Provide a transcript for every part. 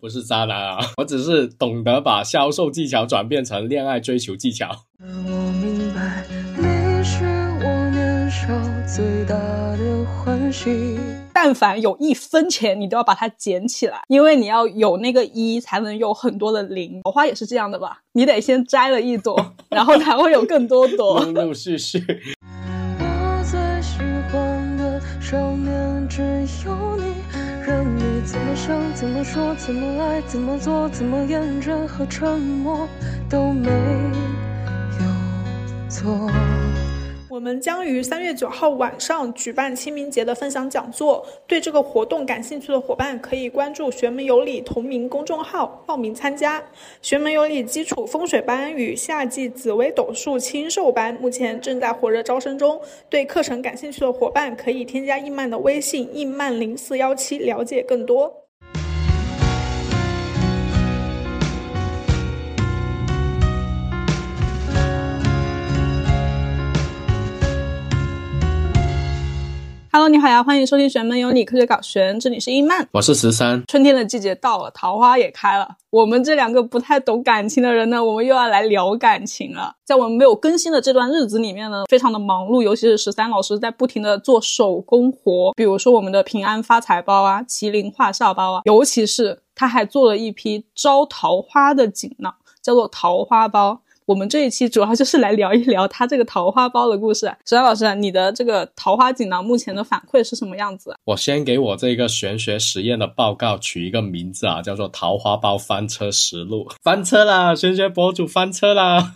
不是渣男啊，我只是懂得把销售技巧转变成恋爱追求技巧。我明白，你是我年少最大的欢喜。但凡有一分钱，你都要把它捡起来，因为你要有那个一，才能有很多的零。桃花也是这样的吧？你得先摘了一朵，然后才会有更多朵。陆陆续续。我最喜欢的少年只有怎么想、怎么说、怎么爱、怎么做、怎么厌倦和沉默都没有错。我们将于三月九号晚上举办清明节的分享讲座，对这个活动感兴趣的伙伴可以关注“玄门有礼”同名公众号报名参加。玄门有礼基础风水班与夏季紫薇斗数清授班目前正在火热招生中，对课程感兴趣的伙伴可以添加易曼的微信“易曼零四幺七”了解更多。Hello，你好呀，欢迎收听《玄门有你科学搞玄》，这里是伊曼，我是十三。春天的季节到了，桃花也开了。我们这两个不太懂感情的人呢，我们又要来聊感情了。在我们没有更新的这段日子里面呢，非常的忙碌，尤其是十三老师在不停的做手工活，比如说我们的平安发财包啊、麒麟画笑包啊，尤其是他还做了一批招桃花的锦囊，叫做桃花包。我们这一期主要就是来聊一聊他这个桃花包的故事。石山老师，你的这个桃花锦囊目前的反馈是什么样子？我先给我这个玄学实验的报告取一个名字啊，叫做《桃花包翻车实录》。翻车啦，玄学博主翻车啦！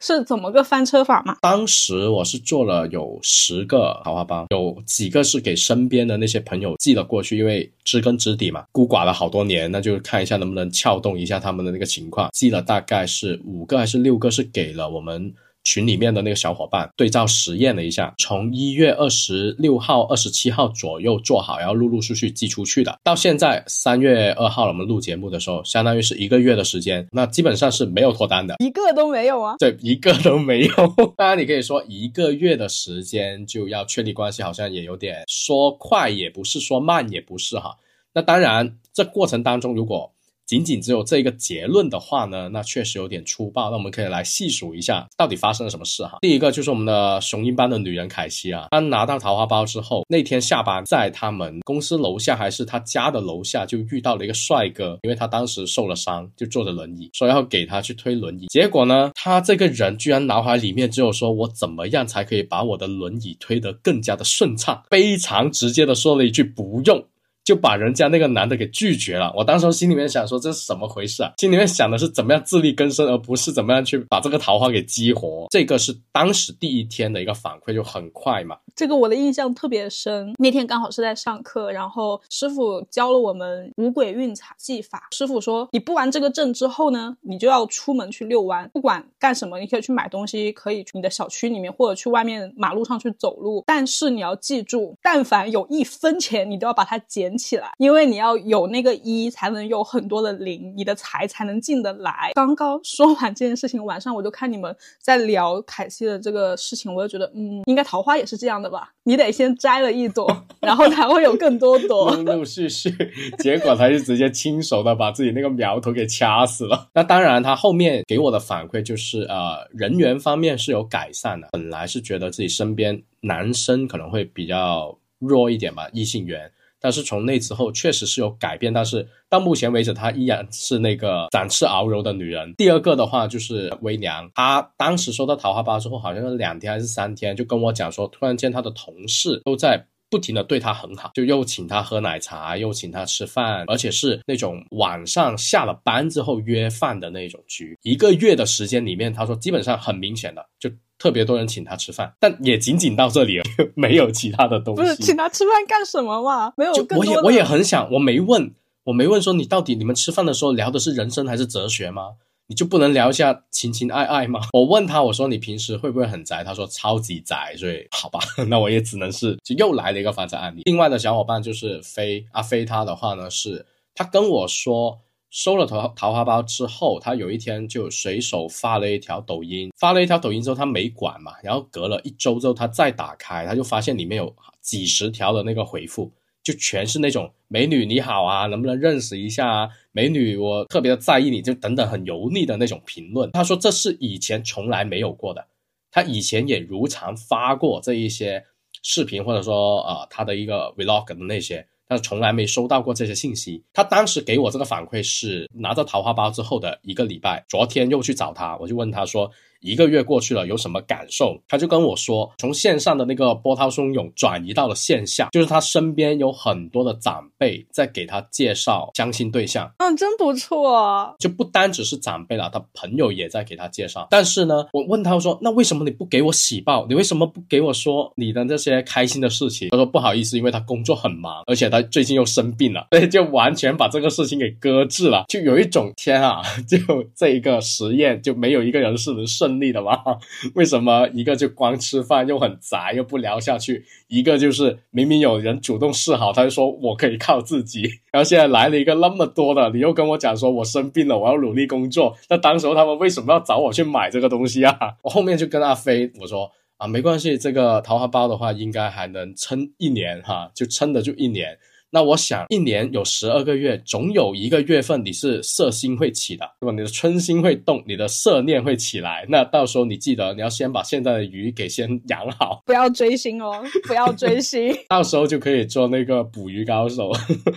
是怎么个翻车法吗？当时我是做了有十个桃花包，有几个是给身边的那些朋友寄了过去，因为知根知底嘛，孤寡了好多年，那就看一下能不能撬动一下他们的那个情况。寄了大概是五个还是六个，是给了我们。群里面的那个小伙伴对照实验了一下，从一月二十六号、二十七号左右做好，然后陆陆续续寄出去的。到现在三月二号了，我们录节目的时候，相当于是一个月的时间，那基本上是没有脱单的，一个都没有啊。对，一个都没有。当然，你可以说一个月的时间就要确立关系，好像也有点说快也不是，说慢也不是哈。那当然，这过程当中如果。仅仅只有这一个结论的话呢，那确实有点粗暴。那我们可以来细数一下，到底发生了什么事哈。第一个就是我们的雄鹰般的女人凯西啊，她拿到桃花包之后，那天下班在他们公司楼下还是他家的楼下，就遇到了一个帅哥，因为他当时受了伤，就坐着轮椅，说要给他去推轮椅。结果呢，他这个人居然脑海里面只有说我怎么样才可以把我的轮椅推得更加的顺畅，非常直接的说了一句不用。就把人家那个男的给拒绝了。我当时心里面想说这是什么回事啊？心里面想的是怎么样自力更生，而不是怎么样去把这个桃花给激活。这个是当时第一天的一个反馈，就很快嘛。这个我的印象特别深。那天刚好是在上课，然后师傅教了我们五鬼运财技法。师傅说，你布完这个阵之后呢，你就要出门去遛弯，不管干什么，你可以去买东西，可以去你的小区里面或者去外面马路上去走路。但是你要记住，但凡有一分钱，你都要把它捡。起来，因为你要有那个一，才能有很多的零，你的财才能进得来。刚刚说完这件事情，晚上我就看你们在聊凯西的这个事情，我就觉得，嗯，应该桃花也是这样的吧？你得先摘了一朵，然后才会有更多朵。陆陆续续，结果他就直接亲手的把自己那个苗头给掐死了。那当然，他后面给我的反馈就是，呃，人缘方面是有改善的。本来是觉得自己身边男生可能会比较弱一点吧，异性缘。但是从那之后确实是有改变，但是到目前为止，她依然是那个展翅遨游的女人。第二个的话就是微娘，她当时收到桃花包之后，好像是两天还是三天，就跟我讲说，突然间她的同事都在不停的对她很好，就又请她喝奶茶，又请她吃饭，而且是那种晚上下了班之后约饭的那种局。一个月的时间里面，她说基本上很明显的就。特别多人请他吃饭，但也仅仅到这里了，没有其他的东西。不是请他吃饭干什么嘛？没有。我也我也很想，我没问，我没问说你到底你们吃饭的时候聊的是人生还是哲学吗？你就不能聊一下情情爱爱吗？我问他，我说你平时会不会很宅？他说超级宅，所以好吧，那我也只能是就又来了一个反转案例。另外的小伙伴就是飞阿飞，他的话呢是，他跟我说。收了桃桃花包之后，他有一天就随手发了一条抖音，发了一条抖音之后，他没管嘛，然后隔了一周之后，他再打开，他就发现里面有几十条的那个回复。就全是那种美女你好啊，能不能认识一下啊？美女，我特别的在意你，就等等很油腻的那种评论。他说这是以前从来没有过的，他以前也如常发过这一些视频，或者说呃他的一个 vlog 的那些。但从来没收到过这些信息。他当时给我这个反馈是拿到桃花包之后的一个礼拜，昨天又去找他，我就问他说。一个月过去了，有什么感受？他就跟我说，从线上的那个波涛汹涌转移到了线下，就是他身边有很多的长辈在给他介绍相亲对象。嗯，真不错。就不单只是长辈了，他朋友也在给他介绍。但是呢，我问他说，那为什么你不给我喜报？你为什么不给我说你的这些开心的事情？他说不好意思，因为他工作很忙，而且他最近又生病了，所 以就完全把这个事情给搁置了。就有一种天啊，就这一个实验就没有一个人是能胜。顺利的吗？为什么一个就光吃饭又很宅又不聊下去，一个就是明明有人主动示好，他就说我可以靠自己，然后现在来了一个那么多的，你又跟我讲说我生病了，我要努力工作，那当时候他们为什么要找我去买这个东西啊？我后面就跟阿飞我说啊，没关系，这个桃花包的话应该还能撑一年哈，就撑得住一年。那我想，一年有十二个月，总有一个月份你是色心会起的，对吧？你的春心会动，你的色念会起来。那到时候你记得，你要先把现在的鱼给先养好，不要追星哦，不要追星，到时候就可以做那个捕鱼高手。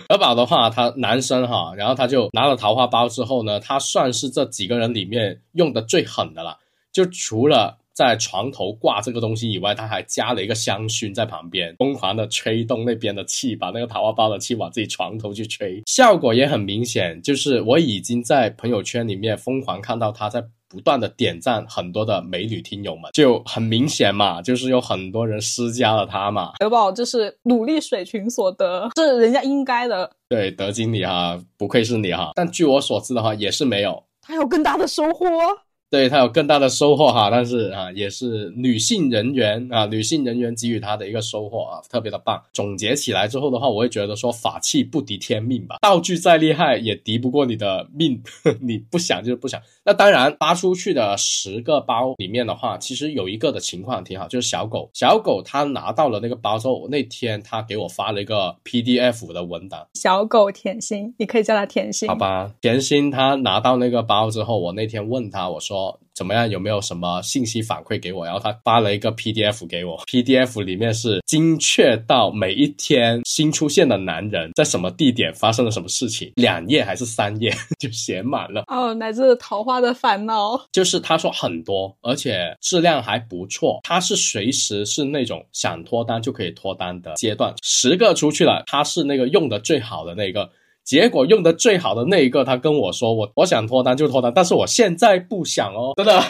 阿宝的话，他男生哈，然后他就拿了桃花包之后呢，他算是这几个人里面用的最狠的了，就除了。在床头挂这个东西以外，他还加了一个香薰在旁边，疯狂的吹动那边的气，把那个桃花包的气往自己床头去吹，效果也很明显。就是我已经在朋友圈里面疯狂看到他在不断的点赞很多的美女听友们，就很明显嘛，就是有很多人施加了他嘛。德宝就是努力水群所得，这人家应该的。对，德经理哈，不愧是你哈。但据我所知的话，也是没有，他有更大的收获。对他有更大的收获哈，但是啊，也是女性人员啊，女性人员给予他的一个收获啊，特别的棒。总结起来之后的话，我会觉得说法器不敌天命吧，道具再厉害也敌不过你的命，你不想就是不想。那当然发出去的十个包里面的话，其实有一个的情况挺好，就是小狗，小狗它拿到了那个包之后，那天他给我发了一个 PDF 的文档。小狗甜心，你可以叫它甜心，好吧？甜心他拿到那个包之后，我那天问他，我说。怎么样？有没有什么信息反馈给我？然后他发了一个 PDF 给我，PDF 里面是精确到每一天新出现的男人在什么地点发生了什么事情，两页还是三页 就写满了。哦，来自桃花的烦恼，就是他说很多，而且质量还不错。他是随时是那种想脱单就可以脱单的阶段，十个出去了，他是那个用的最好的那个。结果用的最好的那一个，他跟我说：“我我想脱单就脱单，但是我现在不想哦，真的，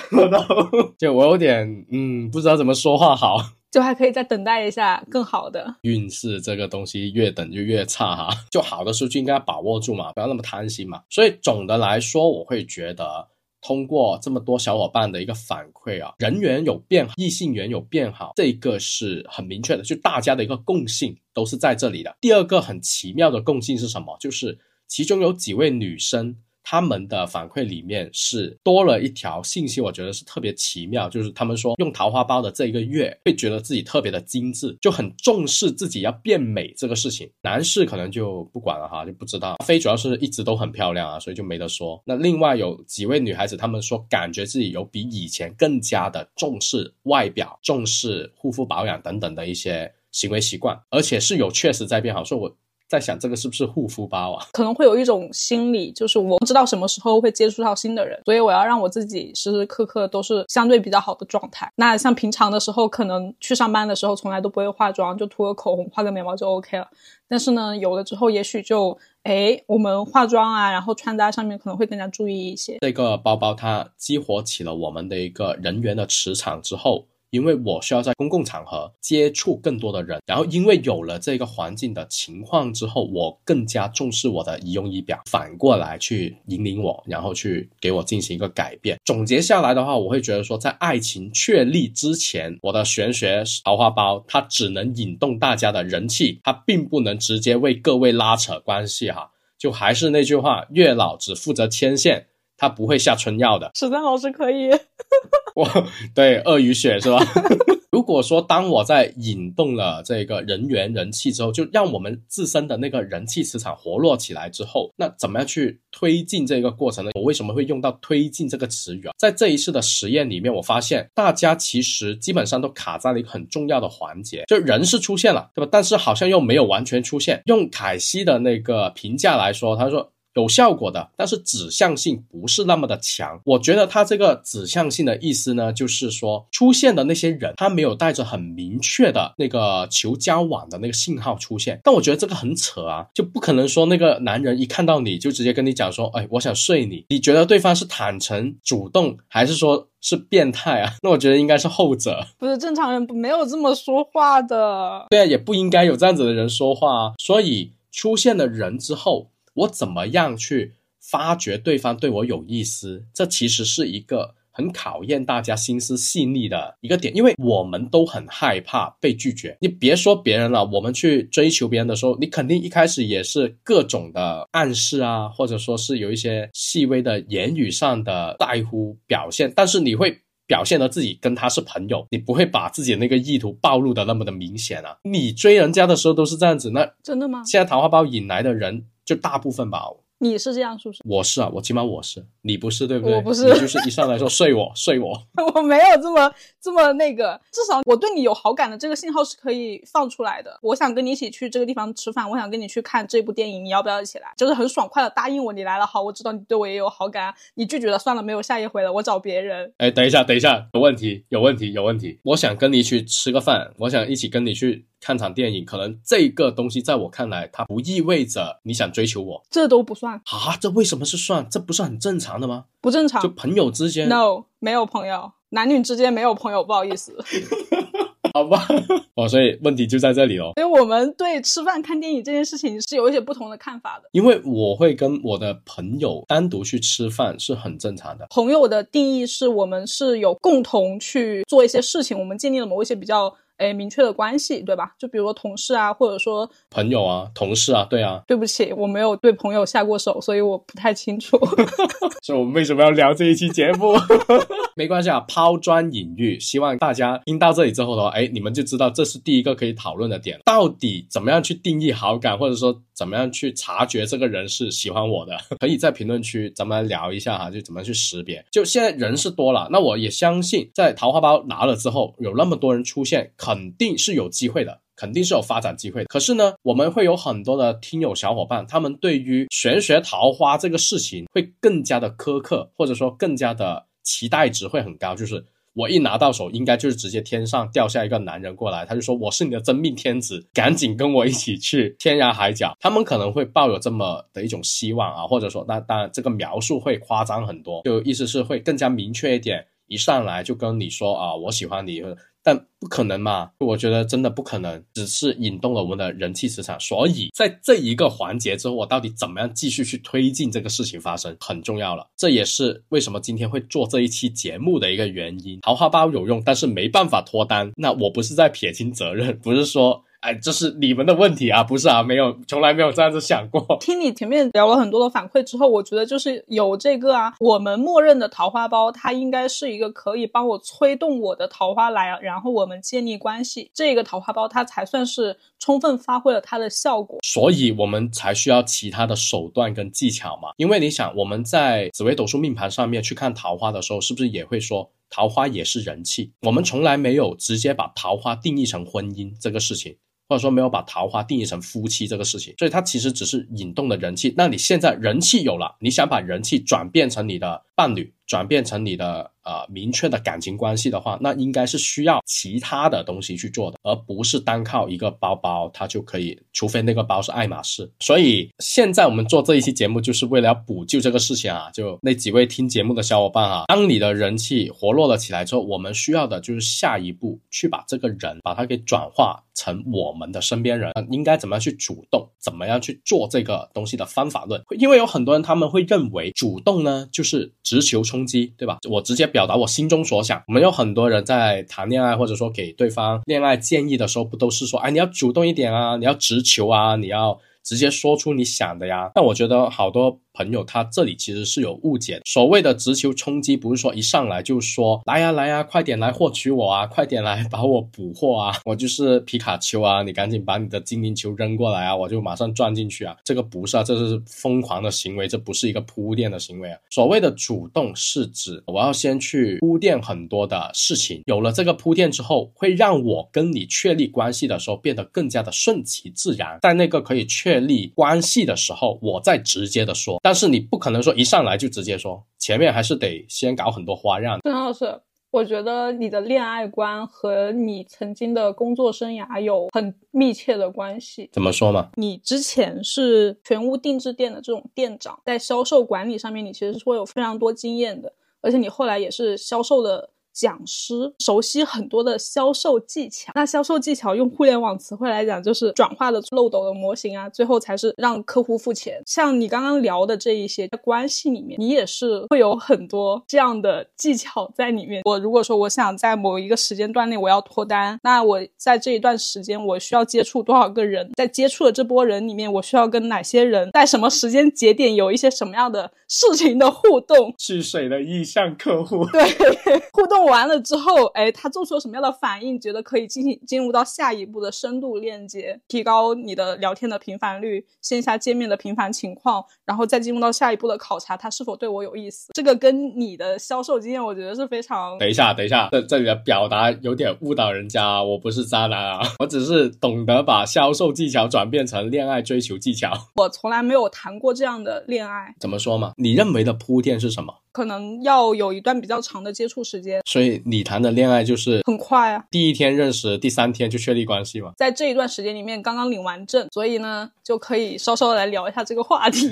就我有点嗯，不知道怎么说话好，就还可以再等待一下更好的运势。这个东西越等就越差哈，就好的数据应该要把握住嘛，不要那么贪心嘛。所以总的来说，我会觉得。”通过这么多小伙伴的一个反馈啊，人缘有变好，异性缘有变好，这个是很明确的，就大家的一个共性都是在这里的。第二个很奇妙的共性是什么？就是其中有几位女生。他们的反馈里面是多了一条信息，我觉得是特别奇妙，就是他们说用桃花包的这一个月会觉得自己特别的精致，就很重视自己要变美这个事情。男士可能就不管了哈，就不知道。非主要是一直都很漂亮啊，所以就没得说。那另外有几位女孩子，她们说感觉自己有比以前更加的重视外表、重视护肤保养等等的一些行为习惯，而且是有确实在变好。说我。在想这个是不是护肤包啊？可能会有一种心理，就是我不知道什么时候会接触到新的人，所以我要让我自己时时刻刻都是相对比较好的状态。那像平常的时候，可能去上班的时候从来都不会化妆，就涂个口红、画个眉毛就 OK 了。但是呢，有了之后，也许就哎，我们化妆啊，然后穿搭上面可能会更加注意一些。这个包包它激活起了我们的一个人员的磁场之后。因为我需要在公共场合接触更多的人，然后因为有了这个环境的情况之后，我更加重视我的仪容仪表，反过来去引领我，然后去给我进行一个改变。总结下来的话，我会觉得说，在爱情确立之前，我的玄学桃花包它只能引动大家的人气，它并不能直接为各位拉扯关系哈。就还是那句话，月老只负责牵线。他不会下春药的，史丹老师可以，我，对，鳄鱼血是吧？如果说当我在引动了这个人员人气之后，就让我们自身的那个人气磁场活络起来之后，那怎么样去推进这个过程呢？我为什么会用到“推进”这个词语啊？在这一次的实验里面，我发现大家其实基本上都卡在了一个很重要的环节，就人是出现了，对吧？但是好像又没有完全出现。用凯西的那个评价来说，他说。有效果的，但是指向性不是那么的强。我觉得他这个指向性的意思呢，就是说出现的那些人，他没有带着很明确的那个求交往的那个信号出现。但我觉得这个很扯啊，就不可能说那个男人一看到你就直接跟你讲说，哎，我想睡你。你觉得对方是坦诚主动，还是说是变态啊？那我觉得应该是后者。不是正常人没有这么说话的。对啊，也不应该有这样子的人说话啊。所以出现了人之后。我怎么样去发觉对方对我有意思？这其实是一个很考验大家心思细腻的一个点，因为我们都很害怕被拒绝。你别说别人了，我们去追求别人的时候，你肯定一开始也是各种的暗示啊，或者说是有一些细微的言语上的在乎表现，但是你会表现的自己跟他是朋友，你不会把自己的那个意图暴露的那么的明显啊。你追人家的时候都是这样子，那真的吗？现在桃花包引来的人。就大部分吧，你是这样是不是？我是啊，我起码我是，你不是对不对？我不是，你就是一上来说睡我 睡我，我没有这么这么那个，至少我对你有好感的这个信号是可以放出来的。我想跟你一起去这个地方吃饭，我想跟你去看这部电影，你要不要一起来？就是很爽快的答应我，你来了好，我知道你对我也有好感，你拒绝了算了，没有下一回了，我找别人。哎，等一下，等一下，有问题，有问题，有问题。我想跟你去吃个饭，我想一起跟你去。看场电影，可能这个东西在我看来，它不意味着你想追求我，这都不算啊！这为什么是算？这不是很正常的吗？不正常，就朋友之间？No，没有朋友，男女之间没有朋友，不好意思。好吧，哦，所以问题就在这里哦。所以我们对吃饭看电影这件事情是有一些不同的看法的。因为我会跟我的朋友单独去吃饭是很正常的。朋友的定义是我们是有共同去做一些事情，我们建立了某一些比较。哎，明确的关系，对吧？就比如说同事啊，或者说朋友啊，同事啊，对啊。对不起，我没有对朋友下过手，所以我不太清楚。所以我们为什么要聊这一期节目？没关系啊，抛砖引玉，希望大家听到这里之后的话，哎，你们就知道这是第一个可以讨论的点。到底怎么样去定义好感，或者说怎么样去察觉这个人是喜欢我的？可以在评论区咱们聊一下哈，就怎么去识别。就现在人是多了，那我也相信，在桃花包拿了之后，有那么多人出现，肯定是有机会的，肯定是有发展机会的。可是呢，我们会有很多的听友小伙伴，他们对于玄学桃花这个事情会更加的苛刻，或者说更加的。期待值会很高，就是我一拿到手，应该就是直接天上掉下一个男人过来，他就说我是你的真命天子，赶紧跟我一起去天涯海角。他们可能会抱有这么的一种希望啊，或者说，那当然这个描述会夸张很多，就意思是会更加明确一点，一上来就跟你说啊，我喜欢你。但不可能嘛？我觉得真的不可能，只是引动了我们的人气磁场。所以在这一个环节之后，我到底怎么样继续去推进这个事情发生，很重要了。这也是为什么今天会做这一期节目的一个原因。桃花包有用，但是没办法脱单。那我不是在撇清责任，不是说。哎，这是你们的问题啊，不是啊，没有，从来没有这样子想过。听你前面聊了很多的反馈之后，我觉得就是有这个啊，我们默认的桃花包，它应该是一个可以帮我催动我的桃花来，然后我们建立关系，这个桃花包它才算是充分发挥了它的效果。所以我们才需要其他的手段跟技巧嘛。因为你想，我们在紫微斗数命盘上面去看桃花的时候，是不是也会说桃花也是人气？我们从来没有直接把桃花定义成婚姻这个事情。或者说没有把桃花定义成夫妻这个事情，所以它其实只是引动的人气。那你现在人气有了，你想把人气转变成你的伴侣，转变成你的。呃，明确的感情关系的话，那应该是需要其他的东西去做的，而不是单靠一个包包，它就可以。除非那个包是爱马仕。所以现在我们做这一期节目，就是为了要补救这个事情啊。就那几位听节目的小伙伴啊，当你的人气活络了起来之后，我们需要的就是下一步去把这个人把它给转化成我们的身边人。应该怎么样去主动？怎么样去做这个东西的方法论？因为有很多人他们会认为主动呢就是直球冲击，对吧？我直接。表达我心中所想。我们有很多人在谈恋爱，或者说给对方恋爱建议的时候，不都是说，哎，你要主动一点啊，你要直球啊，你要直接说出你想的呀。但我觉得好多朋友他这里其实是有误解。所谓的直球冲击，不是说一上来就说来呀来呀，快点来获取我啊，快点来把我捕获啊，我就是皮卡丘啊，你赶紧把你的精灵球扔过来啊，我就马上钻进去啊。这个不是啊，这是疯狂的行为，这不是一个铺垫的行为啊。所谓的主动是指我要先去铺垫很多的事情，有了这个铺垫之后，会让我跟你确立关系的时候变得更加的顺其自然。在那个可以确立关系的时候，我再直接的说。但是你不可能说一上来就直接说，前面还是得先搞很多花样。郑老师，我觉得你的恋爱观和你曾经的工作生涯有很密切的关系。怎么说嘛？你之前是全屋定制店的这种店长，在销售管理上面，你其实是会有非常多经验的，而且你后来也是销售的。讲师熟悉很多的销售技巧，那销售技巧用互联网词汇来讲，就是转化的漏斗的模型啊，最后才是让客户付钱。像你刚刚聊的这一些关系里面，你也是会有很多这样的技巧在里面。我如果说我想在某一个时间段内我要脱单，那我在这一段时间我需要接触多少个人，在接触的这波人里面，我需要跟哪些人在什么时间节点有一些什么样的事情的互动？是谁的意向客户？对，互动。完了之后，哎，他做出了什么样的反应？觉得可以进行进入到下一步的深度链接，提高你的聊天的频繁率，线下见面的频繁情况，然后再进入到下一步的考察，他是否对我有意思。这个跟你的销售经验，我觉得是非常……等一下，等一下，这这里的表达有点误导人家。我不是渣男啊，我只是懂得把销售技巧转变成恋爱追求技巧。我从来没有谈过这样的恋爱。怎么说嘛？你认为的铺垫是什么？可能要有一段比较长的接触时间，所以你谈的恋爱就是很快啊，第一天认识，第三天就确立关系嘛。在这一段时间里面，刚刚领完证，所以呢，就可以稍稍的来聊一下这个话题。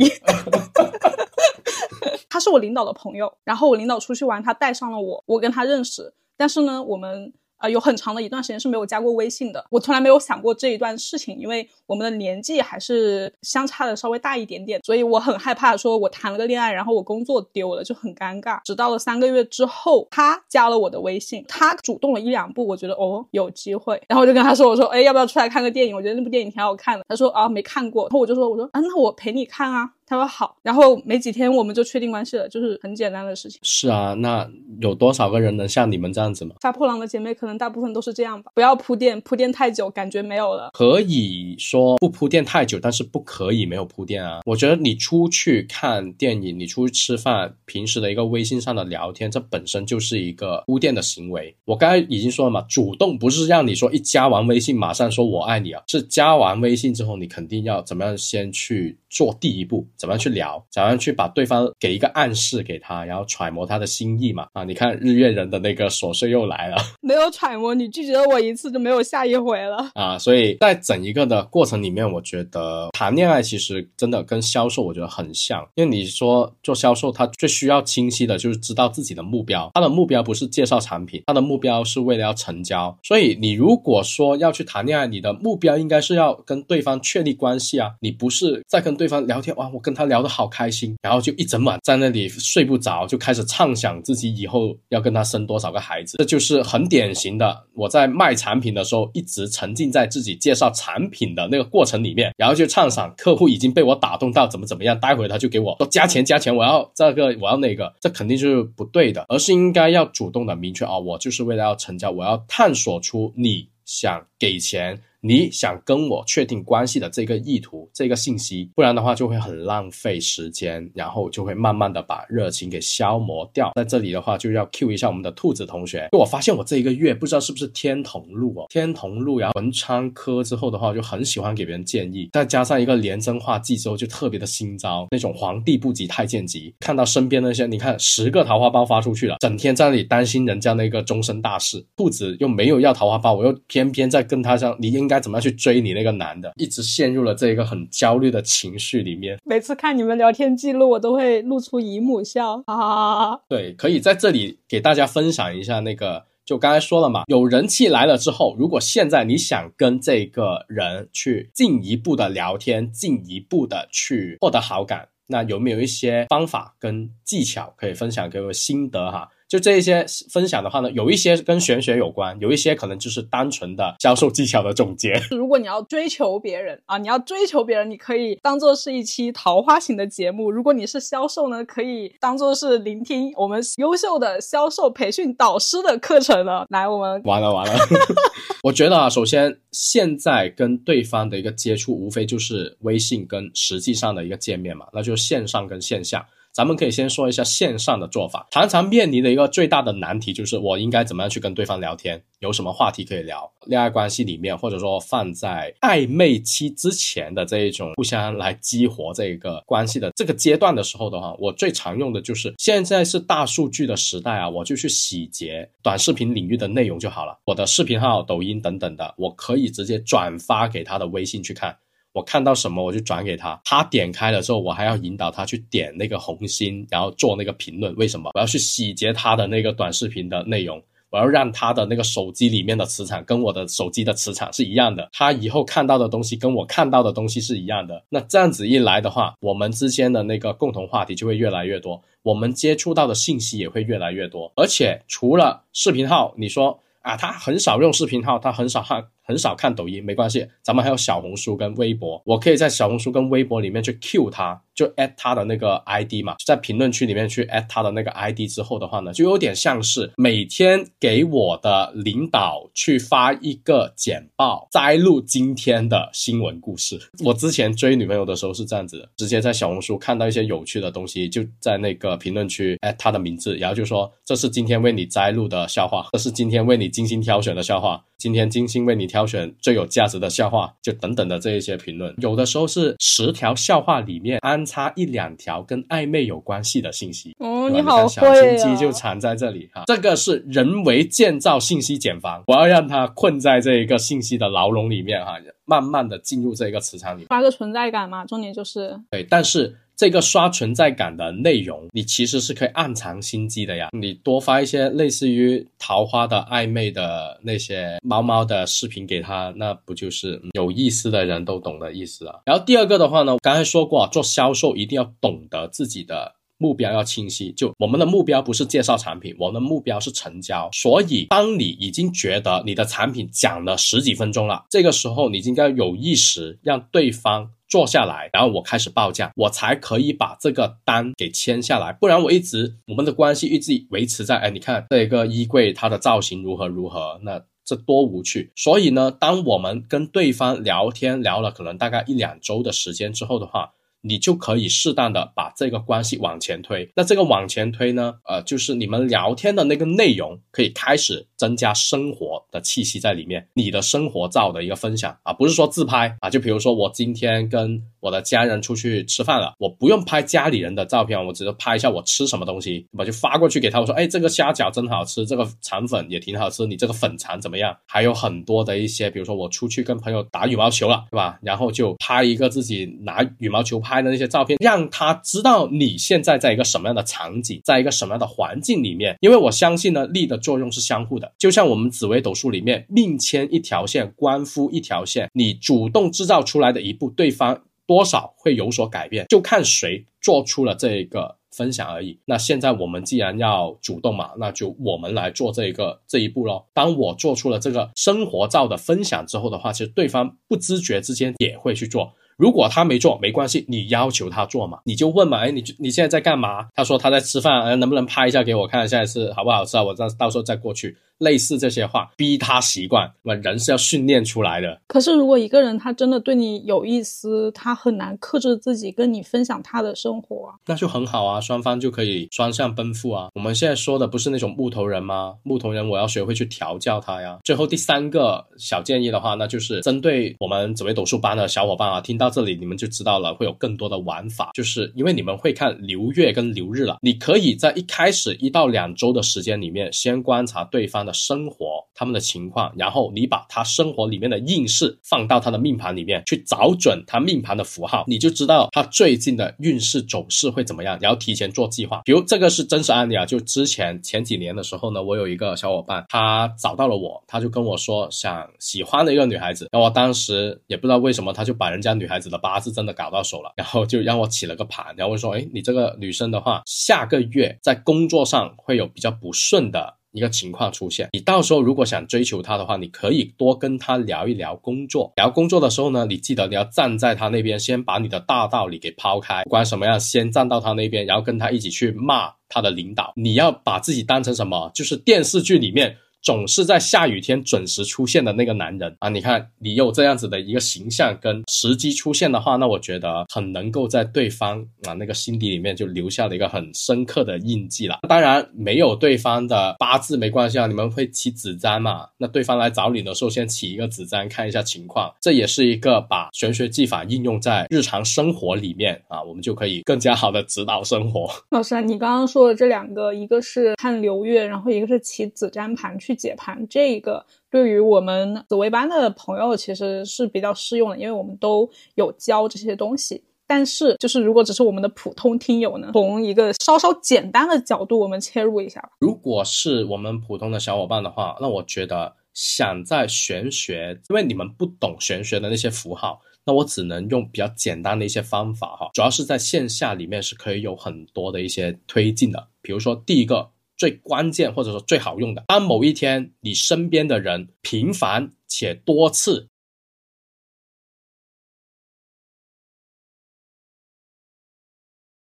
他是我领导的朋友，然后我领导出去玩，他带上了我，我跟他认识，但是呢，我们。啊，有很长的一段时间是没有加过微信的。我从来没有想过这一段事情，因为我们的年纪还是相差的稍微大一点点，所以我很害怕说，我谈了个恋爱，然后我工作丢了，就很尴尬。直到了三个月之后，他加了我的微信，他主动了一两步，我觉得哦有机会，然后我就跟他说，我说，哎，要不要出来看个电影？我觉得那部电影挺好看的。他说啊，没看过。然后我就说，我说啊，那我陪你看啊。他说好，然后没几天我们就确定关系了，就是很简单的事情。是啊，那有多少个人能像你们这样子吗？杀破狼的姐妹可能大部分都是这样吧。不要铺垫，铺垫太久感觉没有了。可以说不铺垫太久，但是不可以没有铺垫啊。我觉得你出去看电影，你出去吃饭，平时的一个微信上的聊天，这本身就是一个铺垫的行为。我刚才已经说了嘛，主动不是让你说一加完微信马上说我爱你啊，是加完微信之后，你肯定要怎么样先去做第一步。怎么样去聊？怎么样去把对方给一个暗示给他，然后揣摩他的心意嘛？啊，你看日月人的那个琐碎又来了，没有揣摩，你拒绝了我一次就没有下一回了啊！所以在整一个的过程里面，我觉得谈恋爱其实真的跟销售我觉得很像，因为你说做销售，他最需要清晰的就是知道自己的目标，他的目标不是介绍产品，他的目标是为了要成交。所以你如果说要去谈恋爱，你的目标应该是要跟对方确立关系啊，你不是在跟对方聊天哇，我跟。他聊得好开心，然后就一整晚在那里睡不着，就开始畅想自己以后要跟他生多少个孩子。这就是很典型的，我在卖产品的时候一直沉浸在自己介绍产品的那个过程里面，然后就畅想客户已经被我打动到怎么怎么样，待会他就给我说加钱加钱，我要这个我要那个，这肯定是不对的，而是应该要主动的明确啊，我就是为了要成交，我要探索出你想给钱。你想跟我确定关系的这个意图、这个信息，不然的话就会很浪费时间，然后就会慢慢的把热情给消磨掉。在这里的话，就要 Q 一下我们的兔子同学。我发现我这一个月不知道是不是天同路哦，天同路，然后文昌科之后的话，就很喜欢给别人建议，再加上一个连真化忌之后，就特别的新招，那种皇帝不急太监急。看到身边那些，你看十个桃花包发出去了，整天在那里担心人家那个终身大事，兔子又没有要桃花包，我又偏偏在跟他讲，你应。该怎么样去追你那个男的？一直陷入了这一个很焦虑的情绪里面。每次看你们聊天记录，我都会露出姨母笑啊！对，可以在这里给大家分享一下那个，就刚才说了嘛，有人气来了之后，如果现在你想跟这个人去进一步的聊天，进一步的去获得好感，那有没有一些方法跟技巧可以分享给我心得哈？就这一些分享的话呢，有一些跟玄学有关，有一些可能就是单纯的销售技巧的总结。如果你要追求别人啊，你要追求别人，你可以当做是一期桃花型的节目；如果你是销售呢，可以当做是聆听我们优秀的销售培训导师的课程了。来，我们完了完了。我觉得啊，首先现在跟对方的一个接触，无非就是微信跟实际上的一个见面嘛，那就是线上跟线下。咱们可以先说一下线上的做法，常常面临的一个最大的难题就是我应该怎么样去跟对方聊天，有什么话题可以聊？恋爱关系里面，或者说放在暧昧期之前的这一种互相来激活这个关系的这个阶段的时候的话，我最常用的就是现在是大数据的时代啊，我就去洗劫短视频领域的内容就好了，我的视频号、抖音等等的，我可以直接转发给他的微信去看。我看到什么我就转给他，他点开了之后，我还要引导他去点那个红心，然后做那个评论。为什么？我要去洗劫他的那个短视频的内容，我要让他的那个手机里面的磁场跟我的手机的磁场是一样的，他以后看到的东西跟我看到的东西是一样的。那这样子一来的话，我们之间的那个共同话题就会越来越多，我们接触到的信息也会越来越多。而且除了视频号，你说啊，他很少用视频号，他很少看。很少看抖音，没关系，咱们还有小红书跟微博，我可以在小红书跟微博里面去 Q 他，就 at 他的那个 ID 嘛，在评论区里面去 at 他的那个 ID 之后的话呢，就有点像是每天给我的领导去发一个简报，摘录今天的新闻故事。我之前追女朋友的时候是这样子的，直接在小红书看到一些有趣的东西，就在那个评论区 at 他的名字，然后就说这是今天为你摘录的笑话，这是今天为你精心挑选的笑话。今天精心为你挑选最有价值的笑话，就等等的这一些评论，有的时候是十条笑话里面安插一两条跟暧昧有关系的信息。哦，你好小心机就藏在这里哈，这个是人为建造信息茧房，我要让它困在这一个信息的牢笼里面哈，慢慢的进入这个磁场里，发个存在感嘛，重点就是对，但是。这个刷存在感的内容，你其实是可以暗藏心机的呀。你多发一些类似于桃花的暧昧的那些猫猫的视频给他，那不就是有意思的人都懂的意思啊？然后第二个的话呢，刚才说过，做销售一定要懂得自己的目标要清晰。就我们的目标不是介绍产品，我们的目标是成交。所以，当你已经觉得你的产品讲了十几分钟了，这个时候你应该有意识让对方。坐下来，然后我开始报价，我才可以把这个单给签下来。不然我一直我们的关系一直维持在，哎，你看这个衣柜它的造型如何如何，那这多无趣。所以呢，当我们跟对方聊天聊了可能大概一两周的时间之后的话。你就可以适当的把这个关系往前推。那这个往前推呢，呃，就是你们聊天的那个内容可以开始增加生活的气息在里面，你的生活照的一个分享啊，不是说自拍啊，就比如说我今天跟我的家人出去吃饭了，我不用拍家里人的照片，我只是拍一下我吃什么东西，我就发过去给他，我说，哎，这个虾饺真好吃，这个肠粉也挺好吃，你这个粉肠怎么样？还有很多的一些，比如说我出去跟朋友打羽毛球了，对吧？然后就拍一个自己拿羽毛球。拍的那些照片，让他知道你现在在一个什么样的场景，在一个什么样的环境里面。因为我相信呢，力的作用是相互的。就像我们紫微斗数里面，命牵一条线，官夫一条线。你主动制造出来的一步，对方多少会有所改变，就看谁做出了这一个分享而已。那现在我们既然要主动嘛，那就我们来做这一个这一步咯。当我做出了这个生活照的分享之后的话，其实对方不知觉之间也会去做。如果他没做，没关系，你要求他做嘛，你就问嘛，哎，你你现在在干嘛？他说他在吃饭，哎，能不能拍一下给我看，一下是好不好吃啊？我到到时候再过去。类似这些话，逼他习惯，那人是要训练出来的。可是，如果一个人他真的对你有意思，他很难克制自己跟你分享他的生活，那就很好啊，双方就可以双向奔赴啊。我们现在说的不是那种木头人吗？木头人，我要学会去调教他呀。最后第三个小建议的话，那就是针对我们紫薇斗数班的小伙伴啊，听到这里你们就知道了，会有更多的玩法，就是因为你们会看流月跟流日了，你可以在一开始一到两周的时间里面，先观察对方的。生活。他们的情况，然后你把他生活里面的运势放到他的命盘里面去找准他命盘的符号，你就知道他最近的运势走势会怎么样，然后提前做计划。比如这个是真实案例啊，就之前前几年的时候呢，我有一个小伙伴，他找到了我，他就跟我说想喜欢的一个女孩子，然后我当时也不知道为什么，他就把人家女孩子的八字真的搞到手了，然后就让我起了个盘，然后说，哎，你这个女生的话，下个月在工作上会有比较不顺的。一个情况出现，你到时候如果想追求他的话，你可以多跟他聊一聊工作。聊工作的时候呢，你记得你要站在他那边，先把你的大道理给抛开，不管什么样，先站到他那边，然后跟他一起去骂他的领导。你要把自己当成什么？就是电视剧里面。总是在下雨天准时出现的那个男人啊！你看，你有这样子的一个形象跟时机出现的话，那我觉得很能够在对方啊那个心底里面就留下了一个很深刻的印记了。当然，没有对方的八字没关系啊，你们会起子占嘛？那对方来找你的时候，先起一个子占看一下情况，这也是一个把玄学技法应用在日常生活里面啊，我们就可以更加好的指导生活。老师，你刚刚说的这两个，一个是看流月，然后一个是起子占盘去。去解盘，这一个对于我们紫薇班的朋友其实是比较适用的，因为我们都有教这些东西。但是，就是如果只是我们的普通听友呢，从一个稍稍简单的角度，我们切入一下。如果是我们普通的小伙伴的话，那我觉得想在玄学，因为你们不懂玄学的那些符号，那我只能用比较简单的一些方法哈。主要是在线下里面是可以有很多的一些推进的，比如说第一个。最关键或者说最好用的，当某一天你身边的人频繁且多次。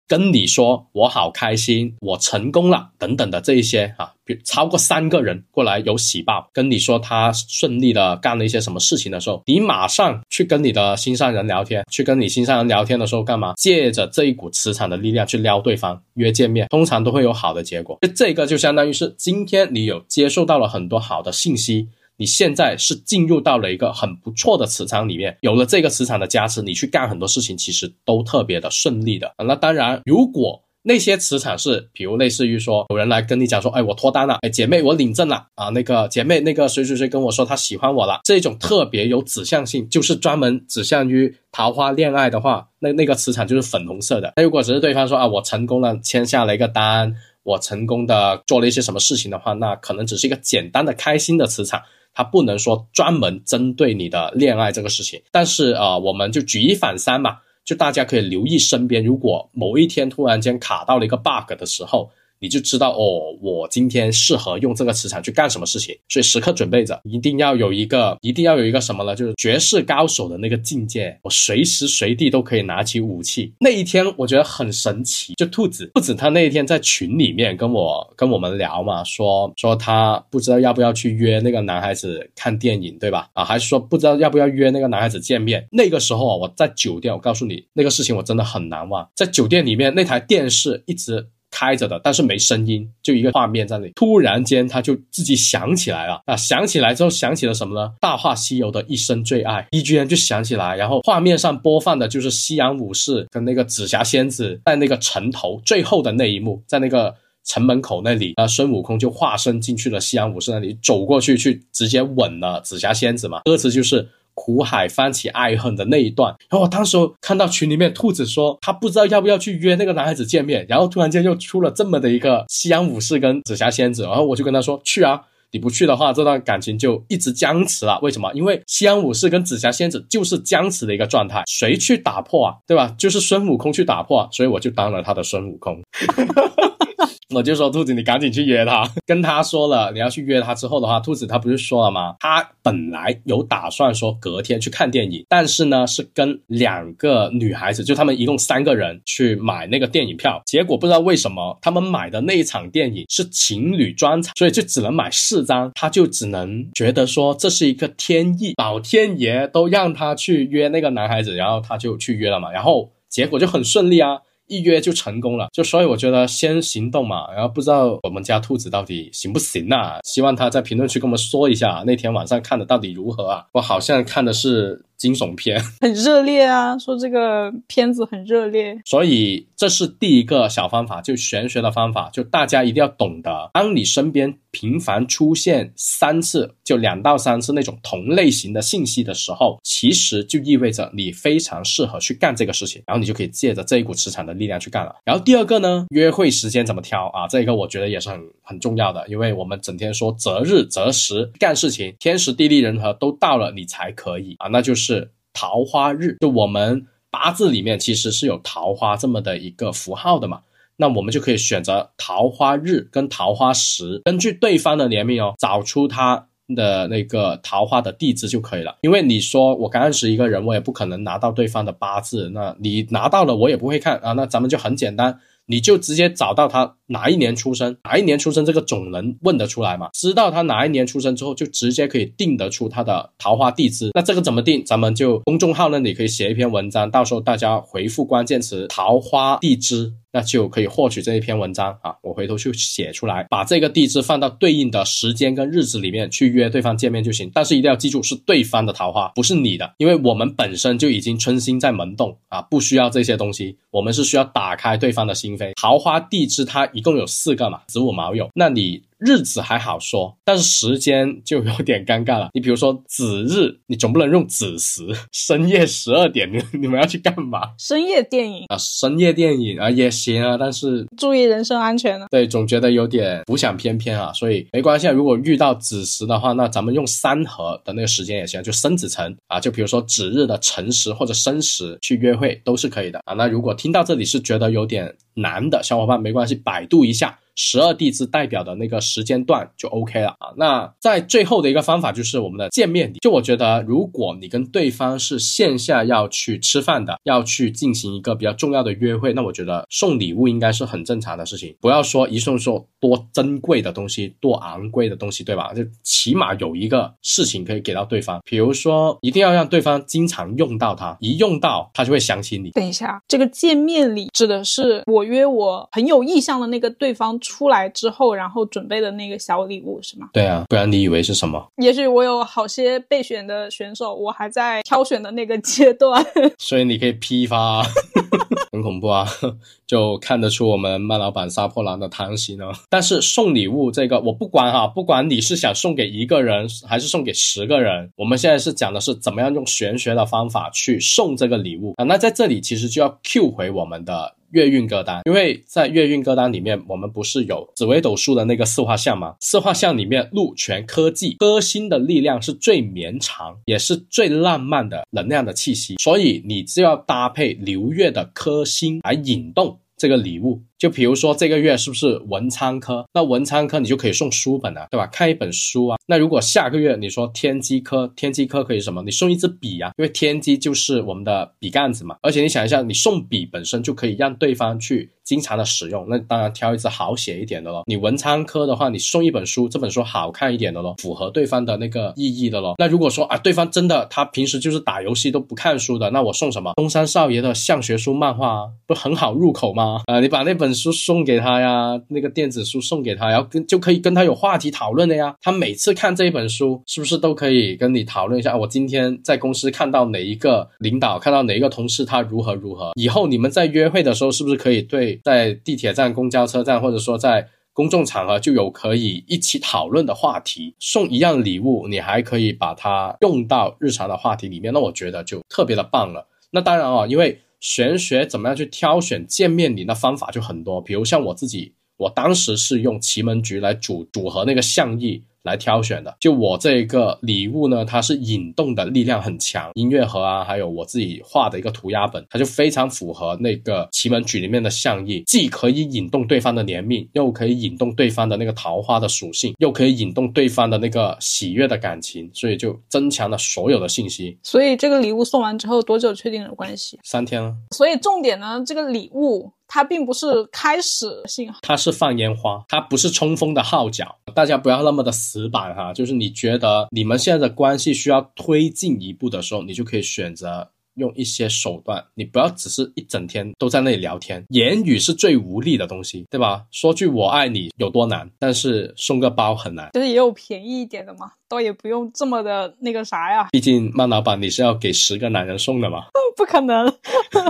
跟你说我好开心，我成功了等等的这一些啊，比超过三个人过来有喜报，跟你说他顺利的干了一些什么事情的时候，你马上去跟你的心上人聊天，去跟你心上人聊天的时候干嘛？借着这一股磁场的力量去撩对方约见面，通常都会有好的结果。这个就相当于是今天你有接受到了很多好的信息。你现在是进入到了一个很不错的磁场里面，有了这个磁场的加持，你去干很多事情其实都特别的顺利的。那当然，如果那些磁场是，比如类似于说有人来跟你讲说，哎，我脱单了，哎，姐妹我领证了啊，那个姐妹那个谁谁谁跟我说他喜欢我了，这种特别有指向性，就是专门指向于桃花恋爱的话，那那个磁场就是粉红色的。那如果只是对方说啊，我成功了，签下了一个单，我成功的做了一些什么事情的话，那可能只是一个简单的开心的磁场。它不能说专门针对你的恋爱这个事情，但是啊，我们就举一反三嘛，就大家可以留意身边，如果某一天突然间卡到了一个 bug 的时候。你就知道哦，我今天适合用这个磁场去干什么事情，所以时刻准备着，一定要有一个，一定要有一个什么呢？就是绝世高手的那个境界，我随时随地都可以拿起武器。那一天我觉得很神奇，就兔子，兔子他那一天在群里面跟我跟我们聊嘛，说说他不知道要不要去约那个男孩子看电影，对吧？啊，还是说不知道要不要约那个男孩子见面？那个时候啊，我在酒店，我告诉你那个事情我真的很难忘，在酒店里面那台电视一直。开着的，但是没声音，就一个画面在那里。突然间，他就自己想起来了啊！想起来之后，想起了什么呢？《大话西游》的一生最爱，一居然就想起来。然后画面上播放的就是夕阳武士跟那个紫霞仙子在那个城头最后的那一幕，在那个城门口那里啊，孙悟空就化身进去了西洋武士那里，走过去去直接吻了紫霞仙子嘛。歌词就是。苦海翻起爱恨的那一段，然后我当时看到群里面兔子说他不知道要不要去约那个男孩子见面，然后突然间又出了这么的一个西洋武士跟紫霞仙子，然后我就跟他说去啊，你不去的话，这段感情就一直僵持了。为什么？因为西洋武士跟紫霞仙子就是僵持的一个状态，谁去打破啊？对吧？就是孙悟空去打破，所以我就当了他的孙悟空。我就说兔子，你赶紧去约他。跟他说了你要去约他之后的话，兔子他不是说了吗？他本来有打算说隔天去看电影，但是呢是跟两个女孩子，就他们一共三个人去买那个电影票。结果不知道为什么他们买的那一场电影是情侣专场，所以就只能买四张。他就只能觉得说这是一个天意，老天爷都让他去约那个男孩子，然后他就去约了嘛。然后结果就很顺利啊。一约就成功了，就所以我觉得先行动嘛，然后不知道我们家兔子到底行不行啊？希望他在评论区跟我们说一下那天晚上看的到底如何啊？我好像看的是惊悚片，很热烈啊，说这个片子很热烈。所以这是第一个小方法，就玄学的方法，就大家一定要懂得，当你身边频繁出现三次，就两到三次那种同类型的信息的时候，其实就意味着你非常适合去干这个事情，然后你就可以借着这一股磁场的力量去干了。然后第二个呢，约会时间怎么挑啊？这个我觉得也是很很重要的，因为我们整天说择日择时干事情，天时地利人和都到了，你才可以啊，那就是是桃花日。就我们八字里面其实是有桃花这么的一个符号的嘛。那我们就可以选择桃花日跟桃花时，根据对方的年命哦，找出他的那个桃花的地支就可以了。因为你说我刚认识一个人，我也不可能拿到对方的八字，那你拿到了我也不会看啊。那咱们就很简单，你就直接找到他哪一年出生，哪一年出生这个总能问得出来嘛？知道他哪一年出生之后，就直接可以定得出他的桃花地支。那这个怎么定？咱们就公众号那里可以写一篇文章，到时候大家回复关键词“桃花地支”。那就可以获取这一篇文章啊，我回头去写出来，把这个地支放到对应的时间跟日子里面去约对方见面就行。但是一定要记住，是对方的桃花，不是你的，因为我们本身就已经春心在萌动啊，不需要这些东西。我们是需要打开对方的心扉。桃花地支它一共有四个嘛，子午卯酉，那你。日子还好说，但是时间就有点尴尬了。你比如说子日，你总不能用子时，深夜十二点，你你们要去干嘛？深夜电影啊，深夜电影啊也行啊，但是注意人身安全啊。对，总觉得有点浮想翩翩啊，所以没关系。啊。如果遇到子时的话，那咱们用三合的那个时间也行，就申子辰啊，就比如说子日的辰时或者申时去约会都是可以的啊。那如果听到这里是觉得有点难的小伙伴，没关系，百度一下。十二地支代表的那个时间段就 OK 了啊。那在最后的一个方法就是我们的见面礼。就我觉得，如果你跟对方是线下要去吃饭的，要去进行一个比较重要的约会，那我觉得送礼物应该是很正常的事情。不要说一送送多珍贵的东西，多昂贵的东西，对吧？就起码有一个事情可以给到对方，比如说一定要让对方经常用到它，一用到他就会想起你。等一下，这个见面礼指的是我约我很有意向的那个对方。出来之后，然后准备的那个小礼物是吗？对啊，不然你以为是什么？也许我有好些备选的选手，我还在挑选的那个阶段，所以你可以批发，很恐怖啊！就看得出我们麦老板杀破狼的贪心了。但是送礼物这个我不管哈，不管你是想送给一个人还是送给十个人，我们现在是讲的是怎么样用玄学的方法去送这个礼物啊。那在这里其实就要 Q 回我们的。月运歌单，因为在月运歌单里面，我们不是有紫微斗数的那个四画像吗？四画像里面，禄泉科技歌星的力量是最绵长，也是最浪漫的能量的气息，所以你就要搭配流月的科星来引动这个礼物。就比如说这个月是不是文昌科？那文昌科你就可以送书本了，对吧？看一本书啊。那如果下个月你说天机科，天机科可以什么？你送一支笔啊，因为天机就是我们的笔杆子嘛。而且你想一下，你送笔本身就可以让对方去经常的使用，那当然挑一支好写一点的咯。你文昌科的话，你送一本书，这本书好看一点的咯，符合对方的那个意义的咯。那如果说啊，对方真的他平时就是打游戏都不看书的，那我送什么？东山少爷的相学书漫画不很好入口吗？啊，你把那本。本书送给他呀，那个电子书送给他，然后跟就可以跟他有话题讨论的呀。他每次看这一本书，是不是都可以跟你讨论一下？我今天在公司看到哪一个领导，看到哪一个同事，他如何如何？以后你们在约会的时候，是不是可以对在地铁站、公交车站，或者说在公众场合，就有可以一起讨论的话题？送一样礼物，你还可以把它用到日常的话题里面，那我觉得就特别的棒了。那当然啊，因为。玄学怎么样去挑选见面礼的方法就很多，比如像我自己，我当时是用奇门局来组组合那个象意。来挑选的，就我这个礼物呢，它是引动的力量很强，音乐盒啊，还有我自己画的一个涂鸦本，它就非常符合那个奇门局里面的象意，既可以引动对方的怜悯，又可以引动对方的那个桃花的属性，又可以引动对方的那个喜悦的感情，所以就增强了所有的信息。所以这个礼物送完之后多久确定了关系？三天了。所以重点呢，这个礼物。它并不是开始信号，它是放烟花，它不是冲锋的号角。大家不要那么的死板哈，就是你觉得你们现在的关系需要推进一步的时候，你就可以选择用一些手段，你不要只是一整天都在那里聊天。言语是最无力的东西，对吧？说句我爱你有多难，但是送个包很难。就是也有便宜一点的嘛，倒也不用这么的那个啥呀。毕竟曼老板你是要给十个男人送的嘛。不可能，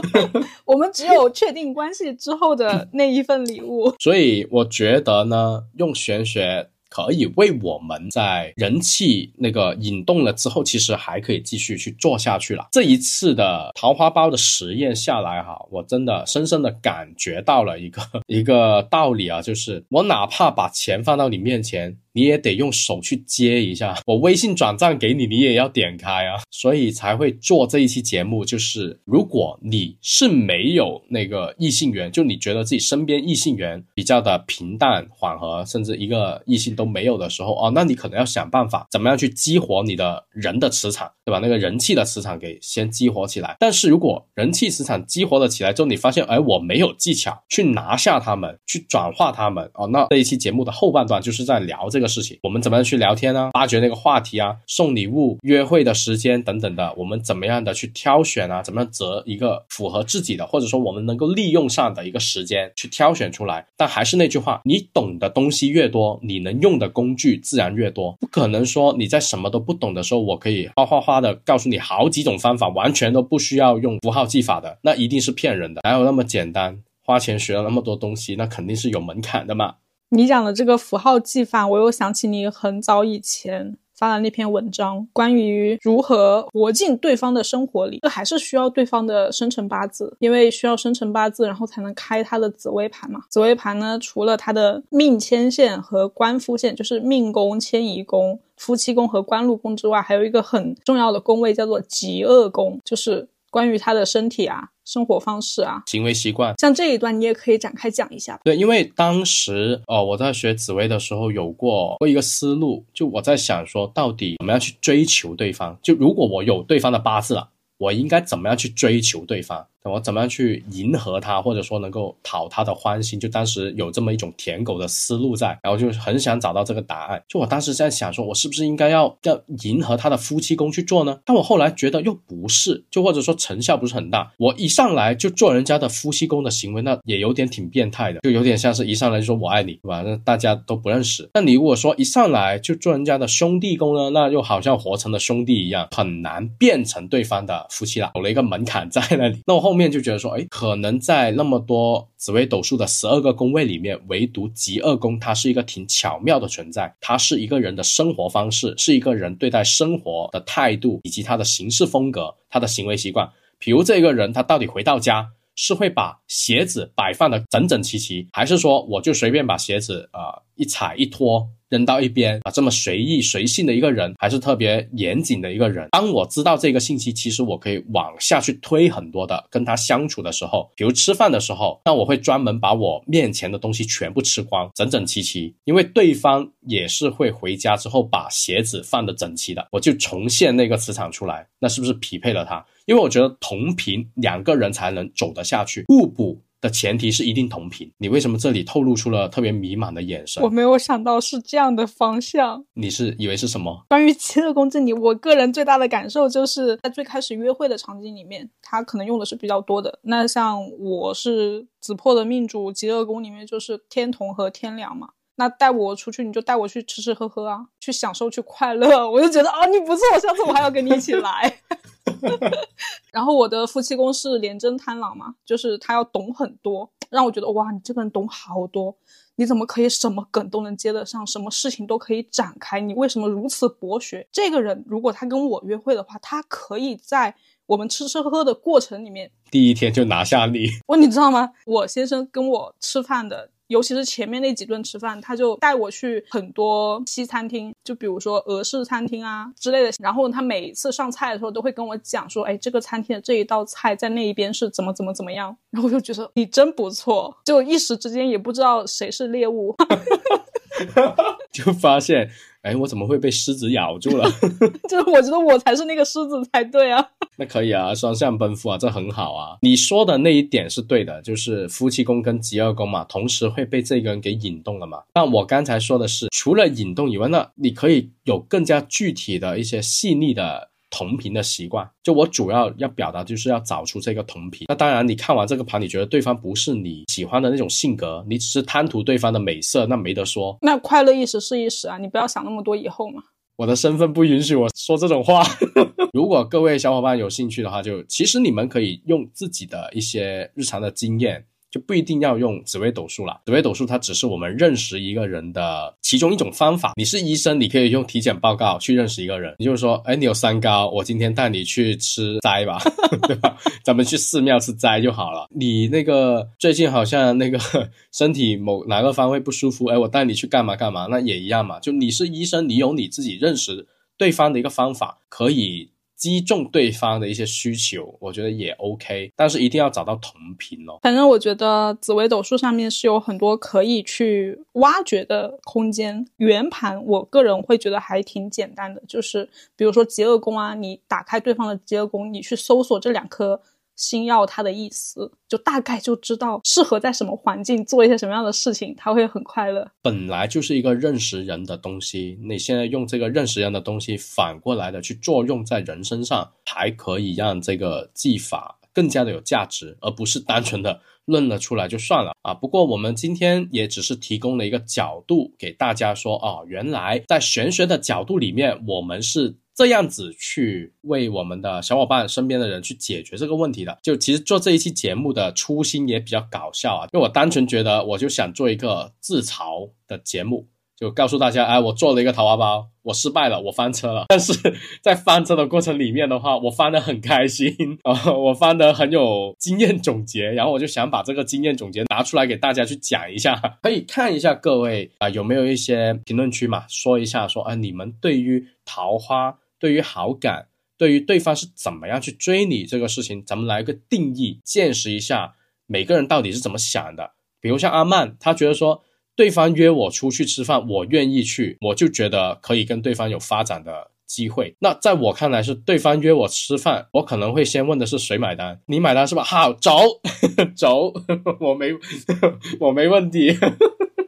我们只有确定关系之后的那一份礼物。所以我觉得呢，用玄学。可以为我们在人气那个引动了之后，其实还可以继续去做下去了。这一次的桃花包的实验下来哈，我真的深深的感觉到了一个 一个道理啊，就是我哪怕把钱放到你面前。你也得用手去接一下，我微信转账给你，你也要点开啊，所以才会做这一期节目。就是如果你是没有那个异性缘，就你觉得自己身边异性缘比较的平淡缓和，甚至一个异性都没有的时候哦，那你可能要想办法怎么样去激活你的人的磁场，对吧？那个人气的磁场给先激活起来。但是如果人气磁场激活了起来之后，你发现哎，我没有技巧去拿下他们，去转化他们哦，那这一期节目的后半段就是在聊这个。事情，我们怎么样去聊天呢？发掘那个话题啊，送礼物、约会的时间等等的，我们怎么样的去挑选啊？怎么样择一个符合自己的，或者说我们能够利用上的一个时间去挑选出来？但还是那句话，你懂的东西越多，你能用的工具自然越多。不可能说你在什么都不懂的时候，我可以哗哗哗的告诉你好几种方法，完全都不需要用符号技法的，那一定是骗人的。哪有那么简单？花钱学了那么多东西，那肯定是有门槛的嘛。你讲的这个符号技法，我又想起你很早以前发的那篇文章，关于如何活进对方的生活里。这还是需要对方的生辰八字，因为需要生辰八字，然后才能开他的紫微盘嘛。紫微盘呢，除了他的命牵线和官夫线，就是命宫、迁移宫、夫妻宫和官禄宫之外，还有一个很重要的宫位叫做极恶宫，就是关于他的身体啊。生活方式啊，行为习惯，像这一段你也可以展开讲一下。对，因为当时哦，我在学紫薇的时候有过过一个思路，就我在想说，到底怎么样去追求对方？就如果我有对方的八字了，我应该怎么样去追求对方？我怎么样去迎合他，或者说能够讨他的欢心？就当时有这么一种舔狗的思路在，然后就很想找到这个答案。就我当时在想，说我是不是应该要要迎合他的夫妻宫去做呢？但我后来觉得又不是，就或者说成效不是很大。我一上来就做人家的夫妻宫的行为，那也有点挺变态的，就有点像是一上来就说我爱你，对吧？那大家都不认识。那你如果说一上来就做人家的兄弟宫呢，那又好像活成了兄弟一样，很难变成对方的夫妻了，有了一个门槛在那里。那我后面就觉得说，哎，可能在那么多紫微斗数的十二个宫位里面，唯独极恶宫，它是一个挺巧妙的存在。它是一个人的生活方式，是一个人对待生活的态度，以及他的行事风格，他的行为习惯。比如这个人，他到底回到家是会把鞋子摆放的整整齐齐，还是说我就随便把鞋子啊一踩一脱？扔到一边啊，这么随意随性的一个人，还是特别严谨的一个人。当我知道这个信息，其实我可以往下去推很多的。跟他相处的时候，比如吃饭的时候，那我会专门把我面前的东西全部吃光，整整齐齐。因为对方也是会回家之后把鞋子放的整齐的，我就重现那个磁场出来，那是不是匹配了他？因为我觉得同频两个人才能走得下去，互补。的前提是一定同频。你为什么这里透露出了特别迷茫的眼神？我没有想到是这样的方向。你是以为是什么？关于极乐宫这里，我个人最大的感受就是在最开始约会的场景里面，他可能用的是比较多的。那像我是紫破的命主，极乐宫里面就是天同和天梁嘛。那带我出去，你就带我去吃吃喝喝啊，去享受，去快乐。我就觉得啊，你不错，下次我还要跟你一起来。然后我的夫妻宫是廉贞贪狼嘛，就是他要懂很多，让我觉得哇，你这个人懂好多，你怎么可以什么梗都能接得上，什么事情都可以展开？你为什么如此博学？这个人如果他跟我约会的话，他可以在我们吃吃喝喝的过程里面，第一天就拿下你。我你知道吗？我先生跟我吃饭的。尤其是前面那几顿吃饭，他就带我去很多西餐厅，就比如说俄式餐厅啊之类的。然后他每一次上菜的时候都会跟我讲说：“哎，这个餐厅的这一道菜在那一边是怎么怎么怎么样。”然后我就觉得你真不错，就一时之间也不知道谁是猎物，就发现。哎，我怎么会被狮子咬住了？就是 我觉得我才是那个狮子才对啊。那可以啊，双向奔赴啊，这很好啊。你说的那一点是对的，就是夫妻宫跟极恶宫嘛，同时会被这个人给引动了嘛。但我刚才说的是，除了引动以外，那你可以有更加具体的一些细腻的同频的习惯。就我主要要表达就是要找出这个同频。那当然，你看完这个盘，你觉得对方不是你喜欢的那种性格，你只是贪图对方的美色，那没得说。那快乐一时是一时啊，你不要想那么多以后嘛。我的身份不允许我说这种话。如果各位小伙伴有兴趣的话，就其实你们可以用自己的一些日常的经验。就不一定要用紫微斗数了，紫微斗数它只是我们认识一个人的其中一种方法。你是医生，你可以用体检报告去认识一个人。你就是说，哎，你有三高，我今天带你去吃斋吧，对吧？咱们去寺庙吃斋就好了。你那个最近好像那个身体某哪个方位不舒服，哎，我带你去干嘛干嘛，那也一样嘛。就你是医生，你有你自己认识对方的一个方法，可以。击中对方的一些需求，我觉得也 OK，但是一定要找到同频哦。反正我觉得紫微斗数上面是有很多可以去挖掘的空间。圆盘，我个人会觉得还挺简单的，就是比如说极恶宫啊，你打开对方的极恶宫，你去搜索这两颗。星耀它的意思，就大概就知道适合在什么环境做一些什么样的事情，他会很快乐。本来就是一个认识人的东西，你现在用这个认识人的东西反过来的去作用在人身上，还可以让这个技法更加的有价值，而不是单纯的论了出来就算了啊。不过我们今天也只是提供了一个角度给大家说，哦，原来在玄学的角度里面，我们是。这样子去为我们的小伙伴身边的人去解决这个问题的，就其实做这一期节目的初心也比较搞笑啊，因为我单纯觉得我就想做一个自嘲的节目，就告诉大家，哎，我做了一个桃花包，我失败了，我翻车了。但是在翻车的过程里面的话，我翻得很开心啊，我翻得很有经验总结，然后我就想把这个经验总结拿出来给大家去讲一下，可以看一下各位啊有没有一些评论区嘛，说一下说啊你们对于桃花。对于好感，对于对方是怎么样去追你这个事情，咱们来个定义，见识一下每个人到底是怎么想的。比如像阿曼，他觉得说对方约我出去吃饭，我愿意去，我就觉得可以跟对方有发展的机会。那在我看来是对方约我吃饭，我可能会先问的是谁买单，你买单是吧？好，走 走，我没 我没问题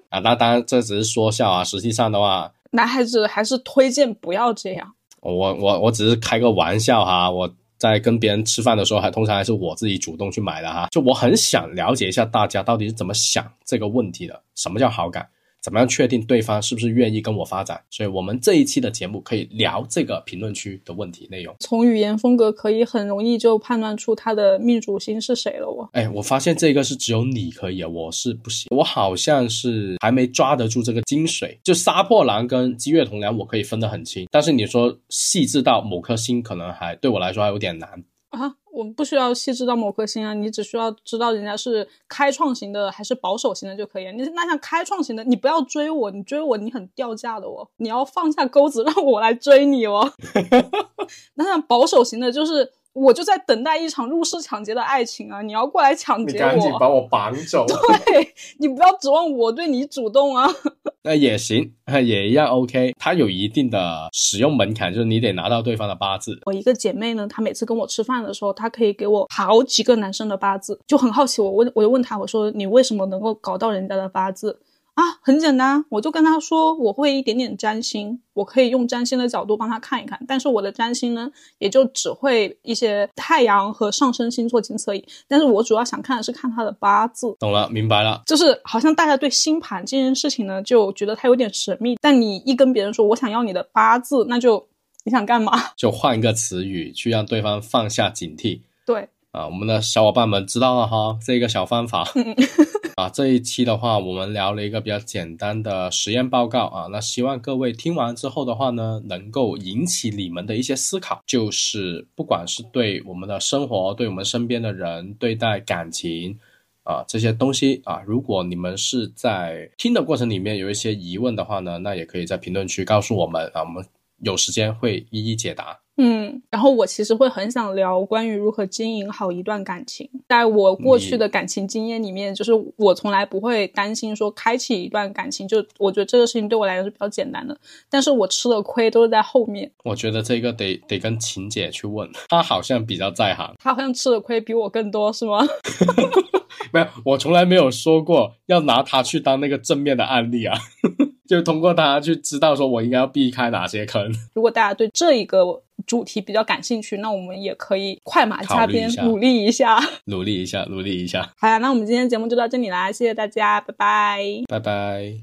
啊。那当然这只是说笑啊，实际上的话，男孩子还是推荐不要这样。我我我只是开个玩笑哈，我在跟别人吃饭的时候，还通常还是我自己主动去买的哈。就我很想了解一下大家到底是怎么想这个问题的，什么叫好感？怎么样确定对方是不是愿意跟我发展？所以，我们这一期的节目可以聊这个评论区的问题内容。从语言风格可以很容易就判断出他的命主星是谁了。我，哎，我发现这个是只有你可以，我是不行。我好像是还没抓得住这个精髓。就杀破狼跟积月同梁，我可以分得很清。但是你说细致到某颗星，可能还对我来说还有点难。啊，我们不需要细致到某颗星啊，你只需要知道人家是开创型的还是保守型的就可以。你那像开创型的，你不要追我，你追我你很掉价的哦，你要放下钩子让我来追你哦。那像保守型的，就是。我就在等待一场入室抢劫的爱情啊！你要过来抢劫我，你赶紧把我绑走。对你不要指望我对你主动啊。那也行，也一样 OK。它有一定的使用门槛，就是你得拿到对方的八字。我一个姐妹呢，她每次跟我吃饭的时候，她可以给我好几个男生的八字，就很好奇。我问，我就问她，我说你为什么能够搞到人家的八字？啊，很简单，我就跟他说，我会一点点占星，我可以用占星的角度帮他看一看。但是我的占星呢，也就只会一些太阳和上升星座，仅此而已。但是我主要想看的是看他的八字。懂了，明白了。就是好像大家对星盘这件事情呢，就觉得它有点神秘。但你一跟别人说我想要你的八字，那就你想干嘛？就换一个词语去让对方放下警惕。对。啊，我们的小伙伴们知道了哈，这个小方法。啊，这一期的话，我们聊了一个比较简单的实验报告啊。那希望各位听完之后的话呢，能够引起你们的一些思考，就是不管是对我们的生活、对我们身边的人、对待感情啊这些东西啊，如果你们是在听的过程里面有一些疑问的话呢，那也可以在评论区告诉我们啊，我们有时间会一一解答。嗯，然后我其实会很想聊关于如何经营好一段感情。在我过去的感情经验里面，就是我从来不会担心说开启一段感情，就我觉得这个事情对我来说是比较简单的。但是我吃的亏都是在后面。我觉得这个得得跟晴姐去问，她好像比较在行。她好像吃的亏比我更多，是吗？没有，我从来没有说过要拿她去当那个正面的案例啊。就通过它去知道说我应该要避开哪些坑。如果大家对这一个。主题比较感兴趣，那我们也可以快马加鞭努力一下。努力一下，努力一下，好呀，那我们今天节目就到这里啦，谢谢大家，拜拜。拜拜。